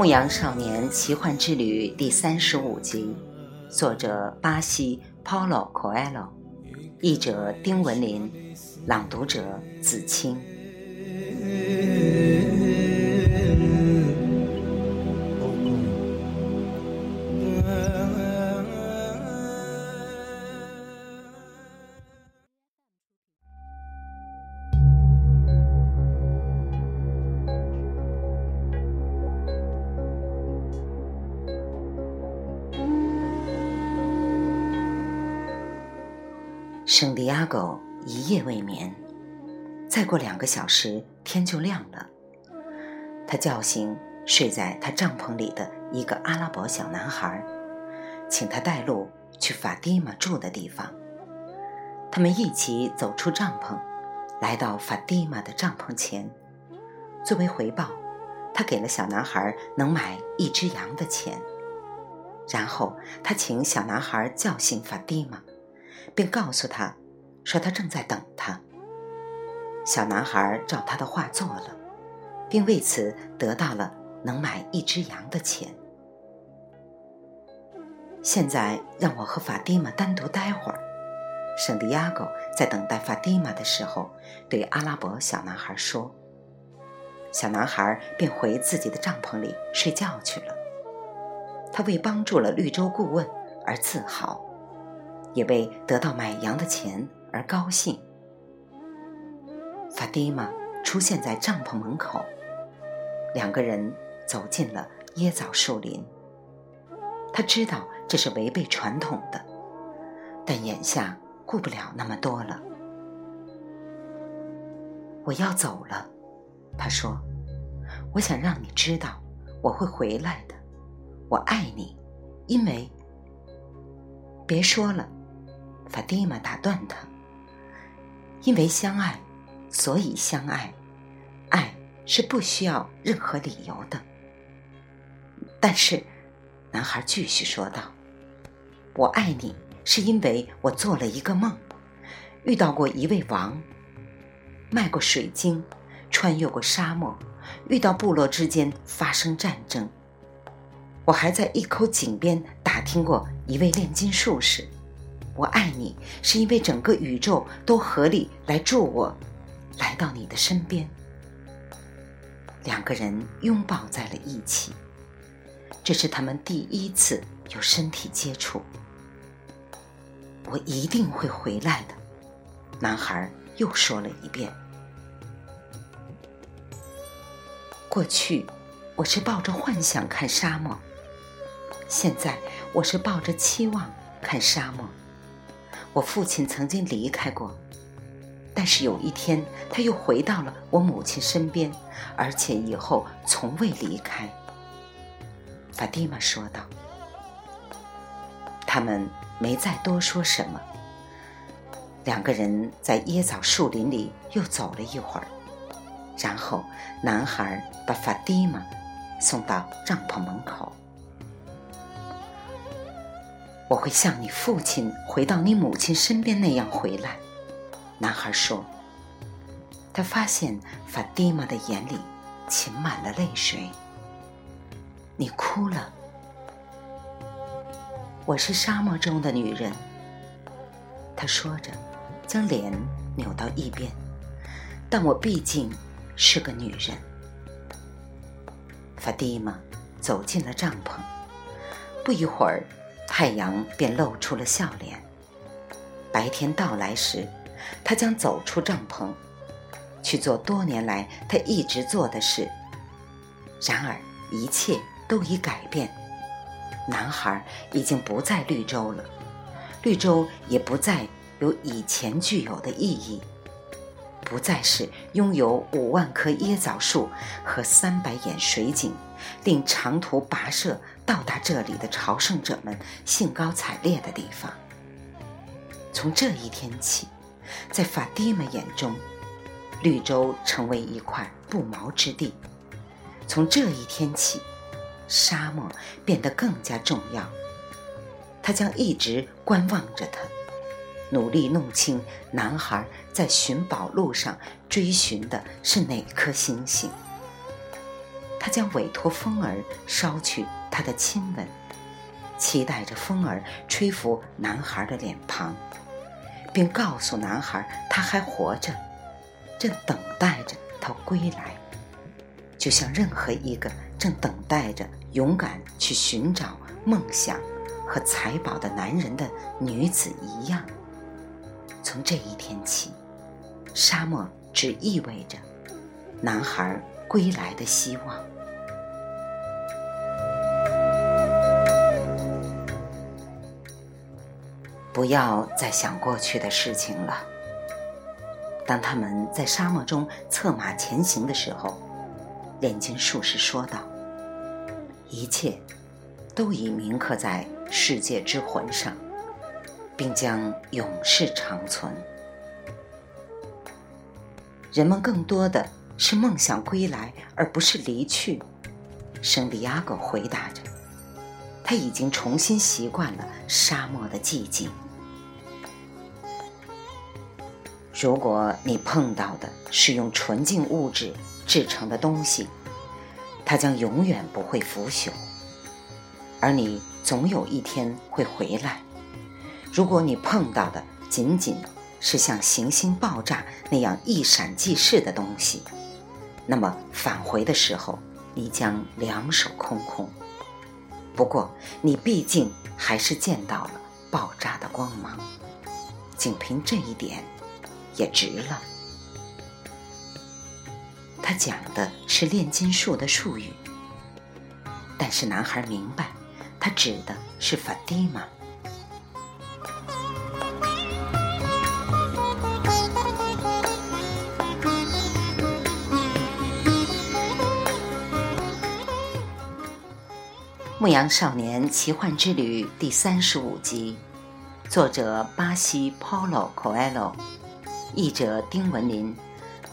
牧羊少年奇幻之旅》第三十五集，作者巴西 Paulo Coelho，译者丁文林，朗读者子清。圣地亚哥一夜未眠，再过两个小时天就亮了。他叫醒睡在他帐篷里的一个阿拉伯小男孩，请他带路去法蒂玛住的地方。他们一起走出帐篷，来到法蒂玛的帐篷前。作为回报，他给了小男孩能买一只羊的钱。然后他请小男孩叫醒法蒂玛。并告诉他，说他正在等他。小男孩照他的话做了，并为此得到了能买一只羊的钱。现在让我和法蒂玛单独待会儿。圣地亚哥在等待法蒂玛的时候，对阿拉伯小男孩说：“小男孩便回自己的帐篷里睡觉去了。他为帮助了绿洲顾问而自豪。”也为得到买羊的钱而高兴。法蒂玛出现在帐篷门口，两个人走进了椰枣树林。他知道这是违背传统的，但眼下顾不了那么多了。我要走了，他说：“我想让你知道，我会回来的。我爱你，因为……别说了。”法蒂玛打断他：“因为相爱，所以相爱。爱是不需要任何理由的。”但是，男孩继续说道：“我爱你，是因为我做了一个梦，遇到过一位王，卖过水晶，穿越过沙漠，遇到部落之间发生战争。我还在一口井边打听过一位炼金术士。”我爱你，是因为整个宇宙都合力来助我，来到你的身边。两个人拥抱在了一起，这是他们第一次有身体接触。我一定会回来的，男孩又说了一遍。过去，我是抱着幻想看沙漠，现在我是抱着期望看沙漠。我父亲曾经离开过，但是有一天他又回到了我母亲身边，而且以后从未离开。法蒂玛说道。他们没再多说什么。两个人在椰枣树林里又走了一会儿，然后男孩把法蒂玛送到帐篷门口。我会像你父亲回到你母亲身边那样回来，男孩说。他发现法蒂玛的眼里噙满了泪水。你哭了。我是沙漠中的女人。他说着，将脸扭到一边。但我毕竟是个女人。法蒂玛走进了帐篷。不一会儿。太阳便露出了笑脸。白天到来时，他将走出帐篷，去做多年来他一直做的事。然而，一切都已改变。男孩已经不在绿洲了，绿洲也不再有以前具有的意义，不再是拥有五万棵椰枣树和三百眼水井。令长途跋涉到达这里的朝圣者们兴高采烈的地方。从这一天起，在法蒂玛眼中，绿洲成为一块不毛之地。从这一天起，沙漠变得更加重要。他将一直观望着他，努力弄清男孩在寻宝路上追寻的是哪颗星星。他将委托风儿捎去他的亲吻，期待着风儿吹拂男孩的脸庞，并告诉男孩他还活着，正等待着他归来，就像任何一个正等待着勇敢去寻找梦想和财宝的男人的女子一样。从这一天起，沙漠只意味着男孩归来的希望。不要再想过去的事情了。当他们在沙漠中策马前行的时候，炼金术士说道：“一切都已铭刻在世界之魂上，并将永世长存。人们更多的是梦想归来，而不是离去。”圣地亚哥回答着。他已经重新习惯了沙漠的寂静。如果你碰到的是用纯净物质制成的东西，它将永远不会腐朽，而你总有一天会回来。如果你碰到的仅仅是像行星爆炸那样一闪即逝的东西，那么返回的时候，你将两手空空。不过，你毕竟还是见到了爆炸的光芒，仅凭这一点，也值了。他讲的是炼金术的术语，但是男孩明白，他指的是法蒂玛。《牧羊少年奇幻之旅》第三十五集，作者巴西 Paulo Coelho，译者丁文林，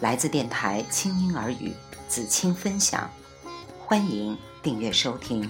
来自电台轻音耳语子清分享，欢迎订阅收听。